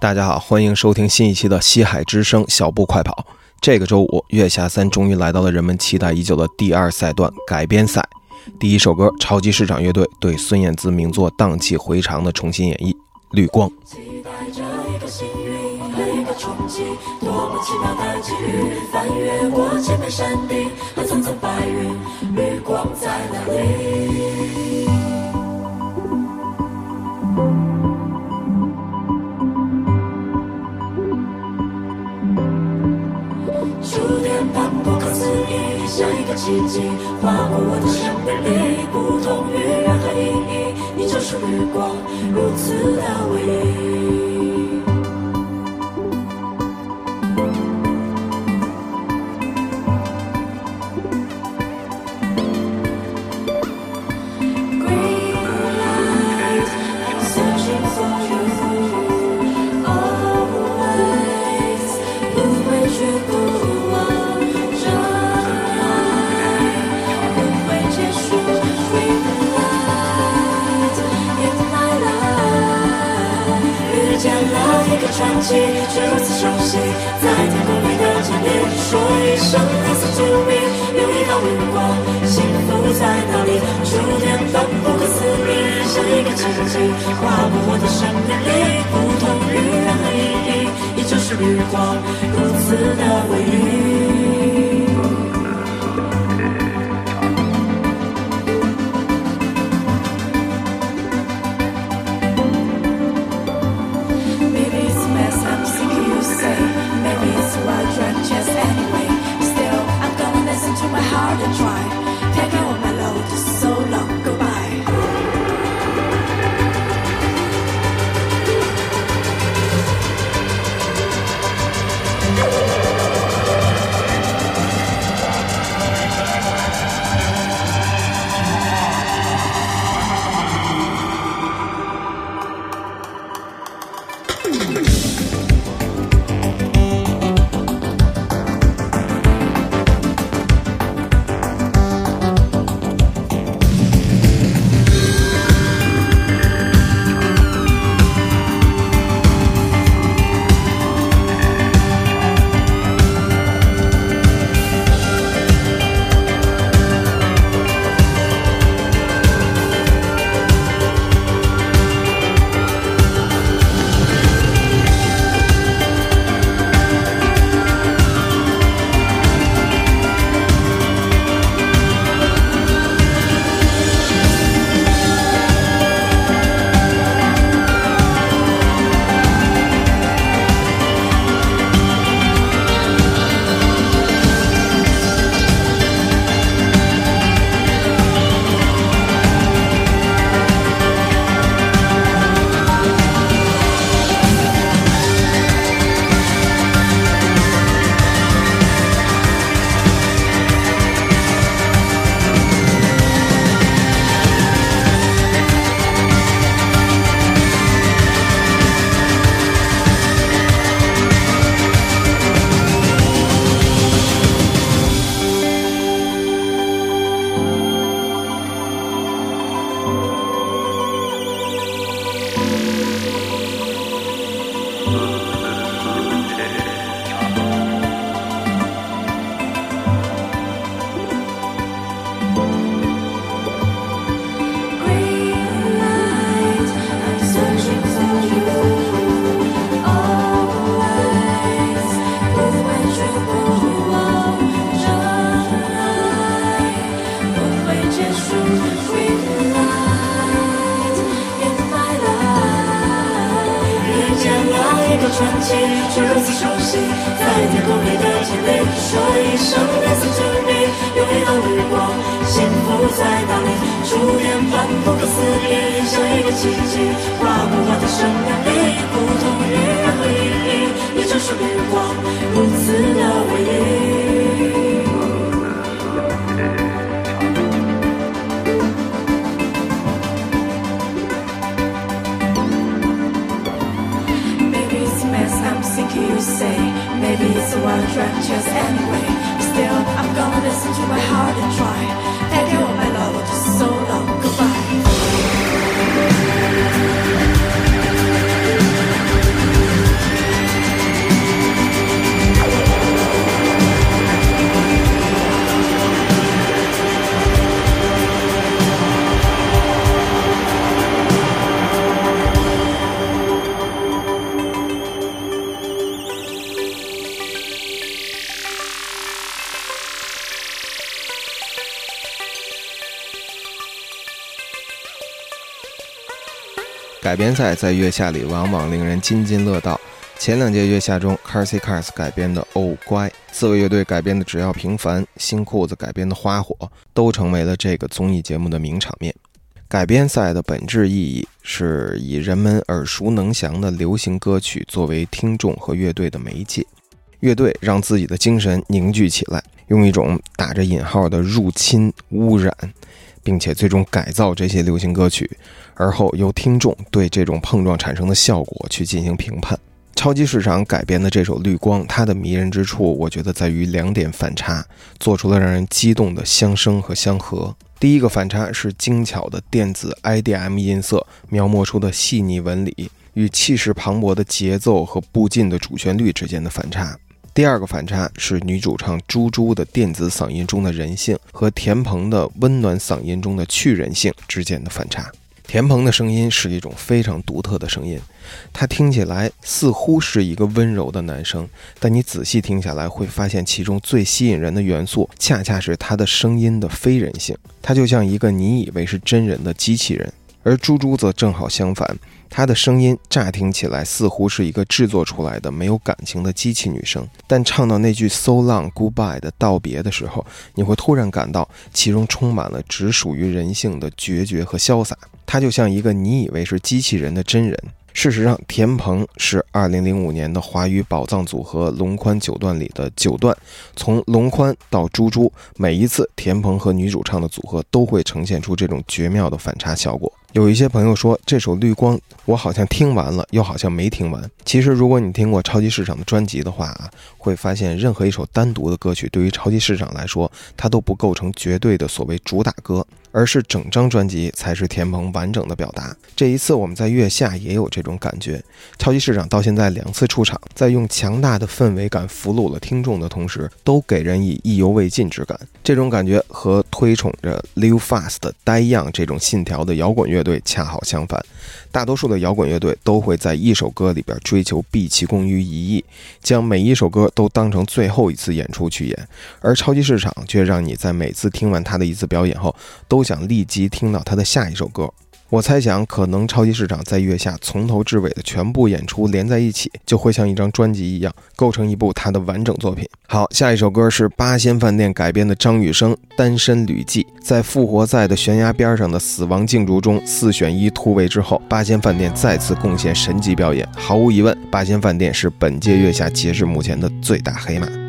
大家好，欢迎收听新一期的《西海之声》小步快跑。这个周五，月下三终于来到了人们期待已久的第二赛段改编赛。第一首歌，超级市场乐队对孙燕姿名作《荡气回肠》的重新演绎，《绿光》。期待着一个幸运一个冲击，多么奇妙的际遇！翻越过千片山顶和层层白云，绿光在哪里？思议，像一个奇迹，划过我的生命里，不同于任何意义，你就是绿光，如此的唯一。奇迹，划过我的生命里，不同于任何意义，你就是绿光，如此的唯一。Maybe it's a mess, I'm sick of you say. Maybe it's a wild drug, just anyway. Still, I'm gonna listen to my heart and try. 改编赛在月下里往往令人津津乐道。前两届月下中 c a r s y Cars 改编的《哦乖》，四位乐队改编的《只要平凡》，新裤子改编的《花火》，都成为了这个综艺节目的名场面。改编赛的本质意义是以人们耳熟能详的流行歌曲作为听众和乐队的媒介，乐队让自己的精神凝聚起来，用一种打着引号的入侵、污染，并且最终改造这些流行歌曲，而后由听众对这种碰撞产生的效果去进行评判。超级市场改编的这首《绿光》，它的迷人之处，我觉得在于两点反差，做出了让人激动的相生和相合。第一个反差是精巧的电子 IDM 音色描摹出的细腻纹理，与气势磅礴的节奏和步进的主旋律之间的反差。第二个反差是女主唱猪猪的电子嗓音中的人性和田鹏的温暖嗓音中的去人性之间的反差。田鹏的声音是一种非常独特的声音，他听起来似乎是一个温柔的男生，但你仔细听下来会发现，其中最吸引人的元素恰恰是他的声音的非人性。他就像一个你以为是真人的机器人，而猪猪则正好相反，她的声音乍听起来似乎是一个制作出来的没有感情的机器女声，但唱到那句 “so long goodbye” 的道别的时候，你会突然感到其中充满了只属于人性的决绝和潇洒。她就像一个你以为是机器人的真人。事实上，田鹏是2005年的华语宝藏组合龙宽九段里的九段。从龙宽到猪猪，每一次田鹏和女主唱的组合都会呈现出这种绝妙的反差效果。有一些朋友说，这首《绿光》我好像听完了，又好像没听完。其实，如果你听过超级市场的专辑的话啊，会发现任何一首单独的歌曲，对于超级市场来说，它都不构成绝对的所谓主打歌。而是整张专辑才是田鹏完整的表达。这一次我们在月下也有这种感觉。超级市长到现在两次出场，在用强大的氛围感俘虏了听众的同时，都给人以意犹未尽之感。这种感觉和推崇着 Live Fast、Die Young 这种信条的摇滚乐队恰好相反。大多数的摇滚乐队都会在一首歌里边追求毕其功于一役，将每一首歌都当成最后一次演出去演。而超级市场却让你在每次听完他的一次表演后，都想立即听到他的下一首歌。我猜想，可能超级市场在月下从头至尾的全部演出连在一起，就会像一张专辑一样，构成一部他的完整作品。好，下一首歌是八仙饭店改编的张雨生《单身旅记》。在复活赛的悬崖边上的死亡竞逐中四选一突围之后，八仙饭店再次贡献神级表演。毫无疑问，八仙饭店是本届月下截至目前的最大黑马。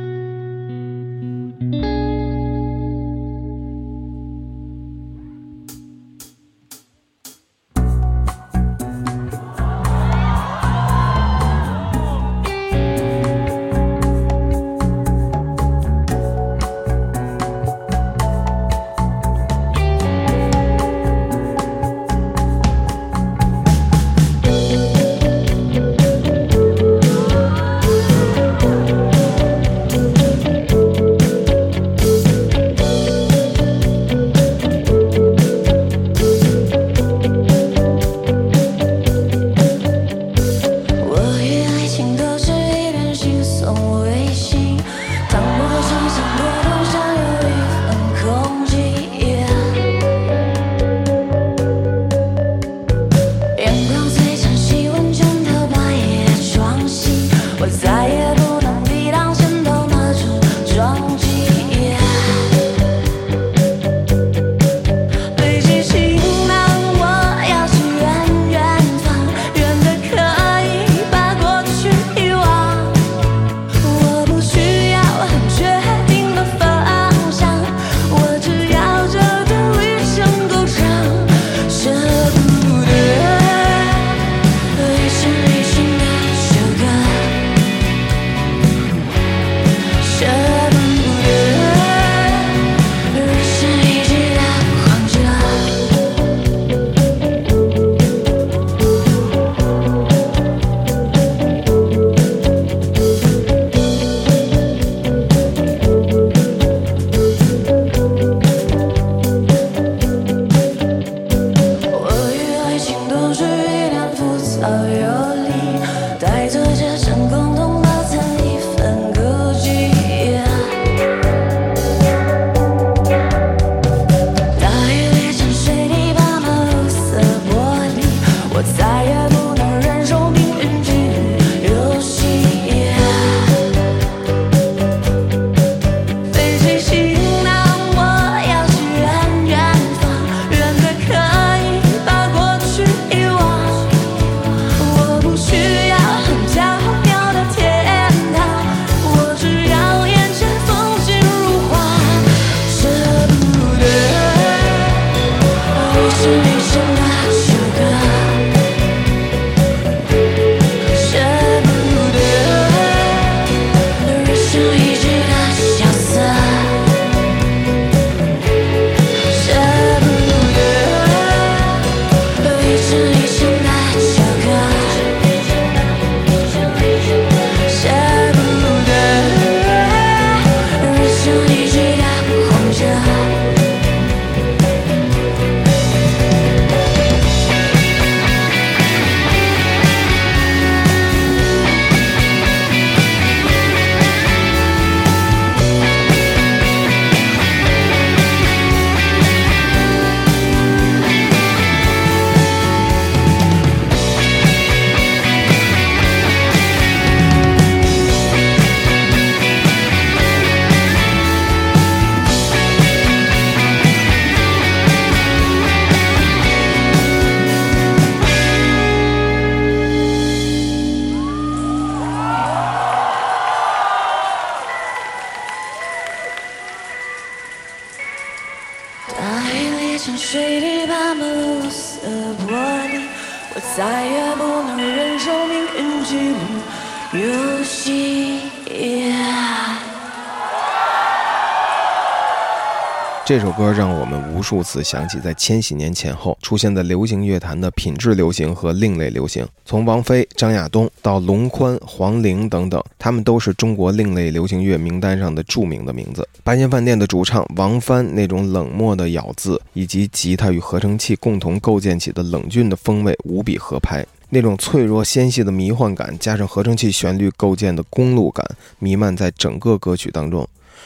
这首歌让我们无数次想起在千禧年前后出现在流行乐坛的品质流行和另类流行。从王菲、张亚东到龙宽、黄龄等等，他们都是中国另类流行乐名单上的著名的名字。八仙饭店的主唱王帆那种冷漠的咬字，以及吉他与合成器共同构建起的冷峻的风味，无比合拍。那种脆弱纤细的迷幻感，加上合成器旋律构建的公路感，弥漫在整个歌曲当中。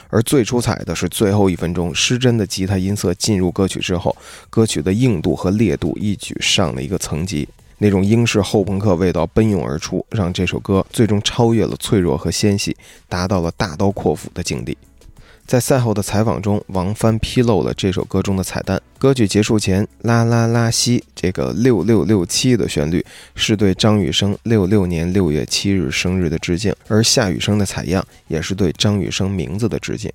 而最出彩的是最后一分钟，失真的吉他音色进入歌曲之后，歌曲的硬度和烈度一举上了一个层级。那种英式后朋克味道奔涌而出，让这首歌最终超越了脆弱和纤细，达到了大刀阔斧的境地。在赛后的采访中，王帆披露了这首歌中的彩蛋。歌曲结束前，啦啦啦西这个六六六七的旋律是对张雨生六六年六月七日生日的致敬，而夏雨生的采样也是对张雨生名字的致敬。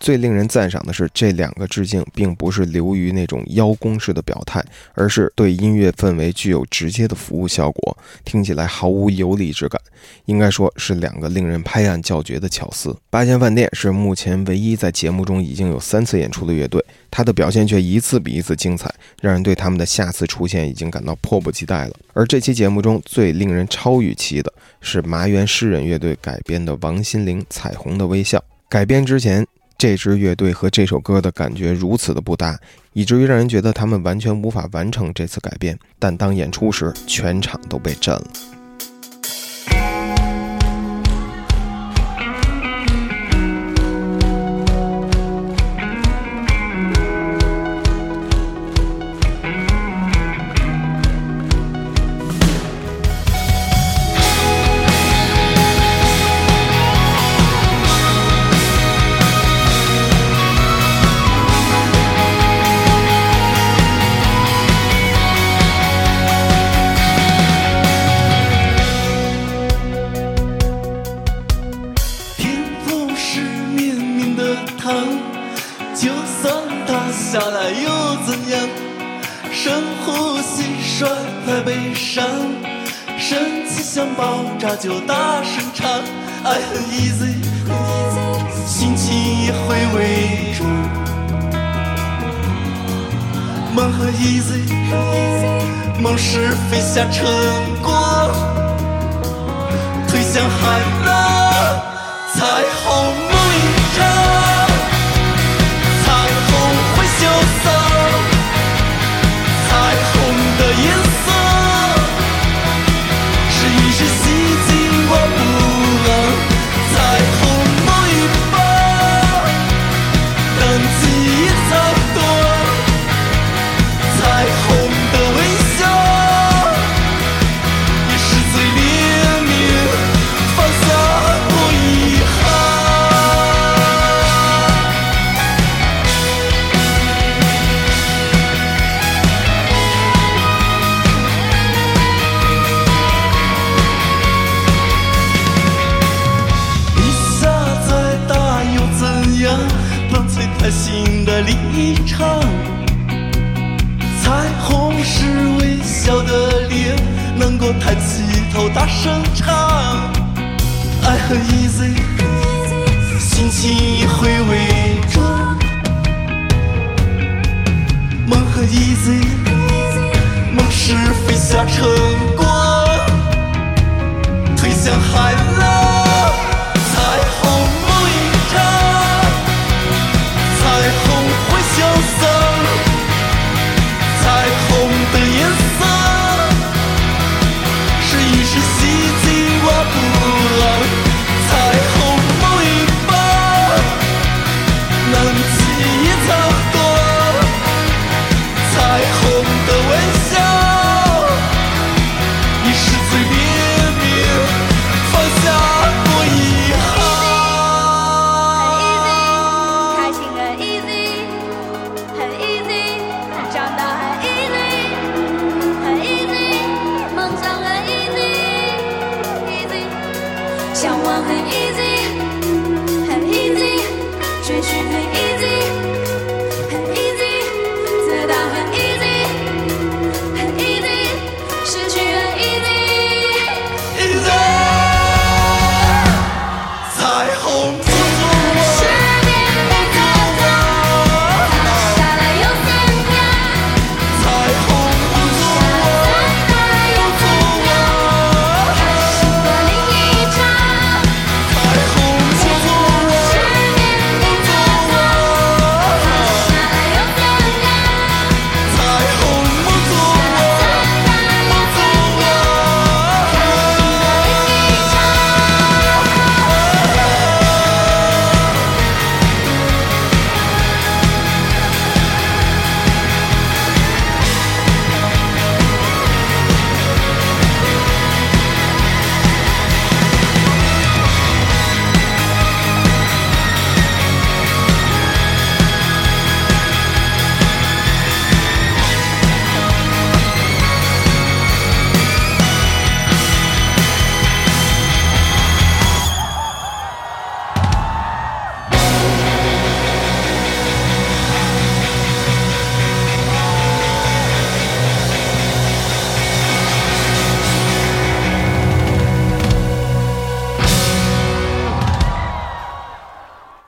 最令人赞赏的是，这两个致敬并不是流于那种邀功式的表态，而是对音乐氛围具有直接的服务效果，听起来毫无游离之感。应该说是两个令人拍案叫绝的巧思。八仙饭店是目前唯一在节目中已经有三次演出的乐队，他的表现却一次比一次精彩，让人对他们的下次出现已经感到迫不及待了。而这期节目中最令人超预期的是麻原诗人乐队改编的王心凌《彩虹的微笑》。改编之前，这支乐队和这首歌的感觉如此的不搭，以至于让人觉得他们完全无法完成这次改变。但当演出时，全场都被震了。easy，梦是飞向成果，推向海浪。彩虹梦一场，一场。彩虹是微笑的脸，能够抬起头大声唱。爱很 easy，心情也会伪装。梦很 easy，梦是飞向晨光，推向海浪。冀挖不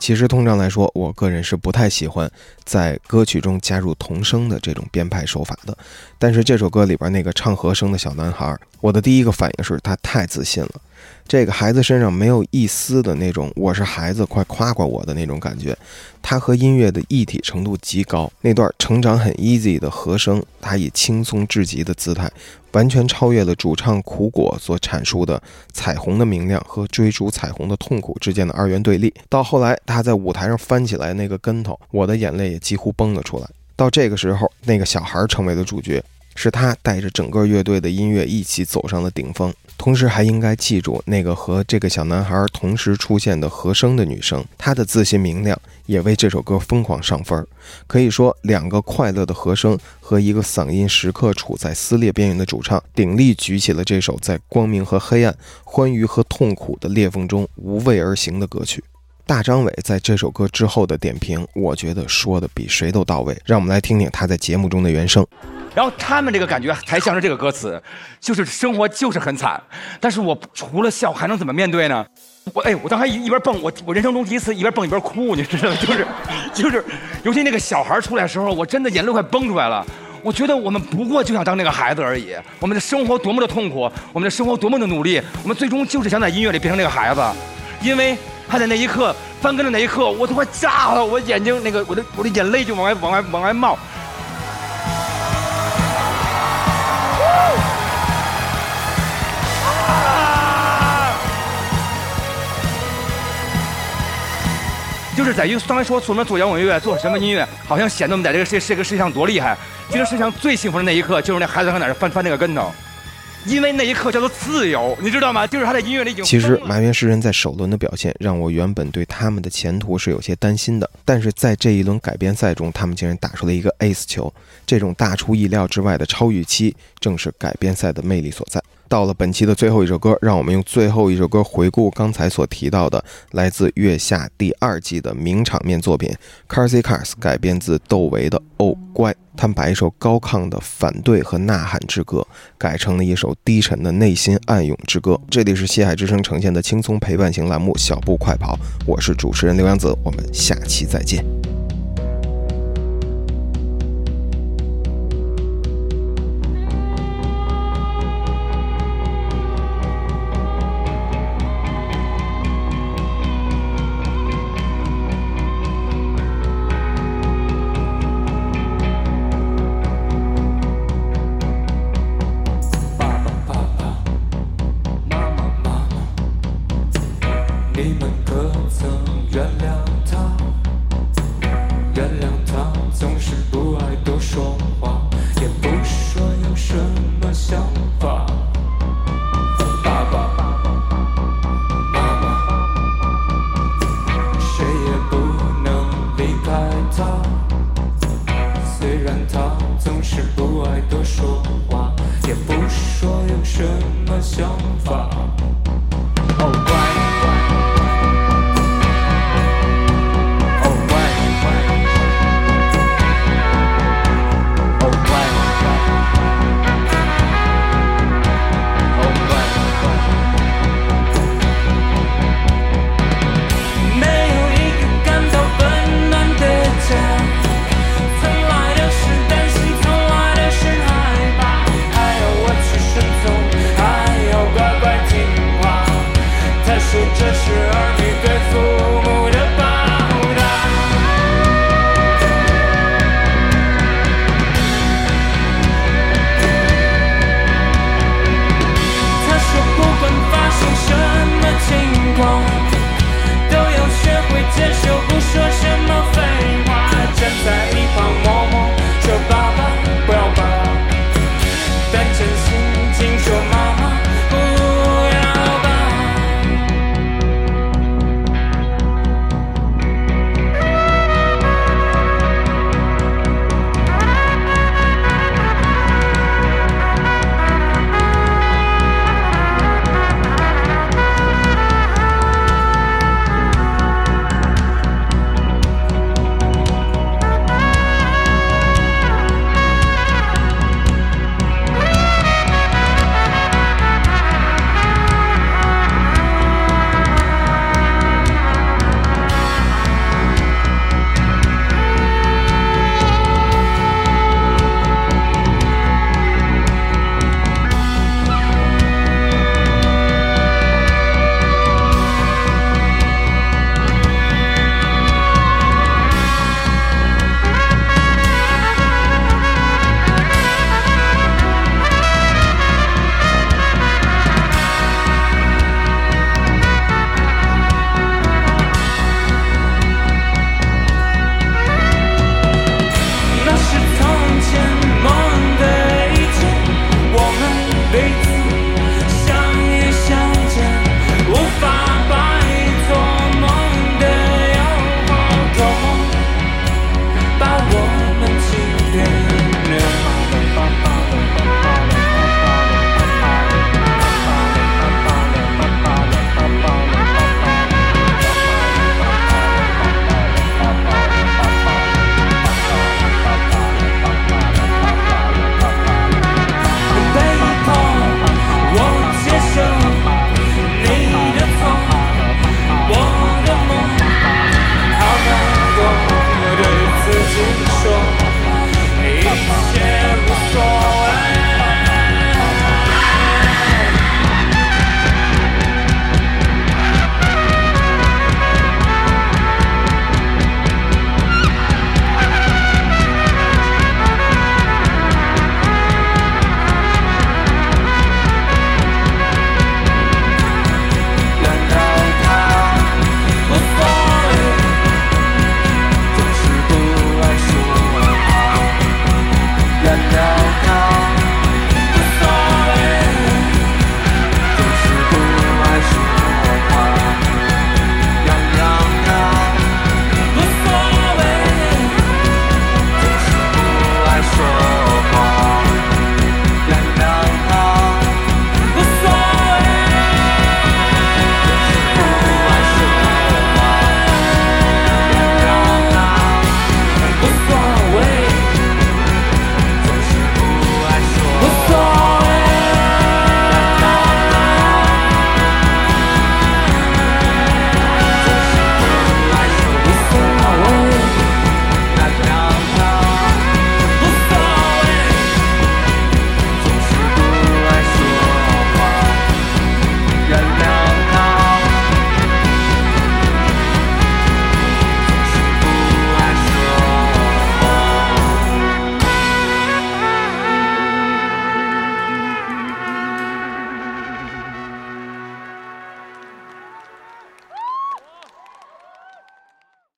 其实通常来说，我个人是不太喜欢在歌曲中加入童声的这种编排手法的。但是这首歌里边那个唱和声的小男孩，我的第一个反应是他太自信了。这个孩子身上没有一丝的那种“我是孩子，快夸夸我”的那种感觉，他和音乐的一体程度极高。那段成长很 easy 的和声，他以轻松至极的姿态，完全超越了主唱苦果所阐述的彩虹的明亮和追逐彩虹的痛苦之间的二元对立。到后来，他在舞台上翻起来那个跟头，我的眼泪也几乎崩了出来。到这个时候，那个小孩成为了主角，是他带着整个乐队的音乐一起走上了顶峰。同时还应该记住那个和这个小男孩同时出现的和声的女生，她的自信明亮也为这首歌疯狂上分。可以说，两个快乐的和声和一个嗓音时刻处在撕裂边缘的主唱，鼎力举起了这首在光明和黑暗、欢愉和痛苦的裂缝中无畏而行的歌曲。大张伟在这首歌之后的点评，我觉得说的比谁都到位。让我们来听听他在节目中的原声。然后他们这个感觉才像是这个歌词，就是生活就是很惨，但是我除了笑还能怎么面对呢？我哎，我当时一一边蹦，我我人生中第一次一边蹦一边哭，你知道吗？就是就是，尤其那个小孩出来的时候，我真的眼泪快崩出来了。我觉得我们不过就想当那个孩子而已，我们的生活多么的痛苦，我们的生活多么的努力，我们最终就是想在音乐里变成那个孩子，因为他在那一刻翻跟的那一刻，我都快炸了，我眼睛那个我的我的眼泪就往外往外往外冒。就是在于刚才说什么做摇滚乐，做什么音乐，好像显得我们在这个世这个世界上多厉害。其实世界上最幸福的那一刻，就是那孩子在哪儿翻翻那个跟头，因为那一刻叫做自由，你知道吗？就是他在音乐里已经其实疯了麻原诗人在首轮的表现，让我原本对他们的前途是有些担心的。但是在这一轮改编赛中，他们竟然打出了一个 ace 球，这种大出意料之外的超预期，正是改编赛的魅力所在。到了本期的最后一首歌，让我们用最后一首歌回顾刚才所提到的来自《月下》第二季的名场面作品 Cars y Cars 改编自窦唯的《哦乖》。他们把一首高亢的反对和呐喊之歌改成了一首低沉的内心暗涌之歌。这里是西海之声呈现的轻松陪伴型栏目《小步快跑》，我是主持人刘洋子，我们下期再见。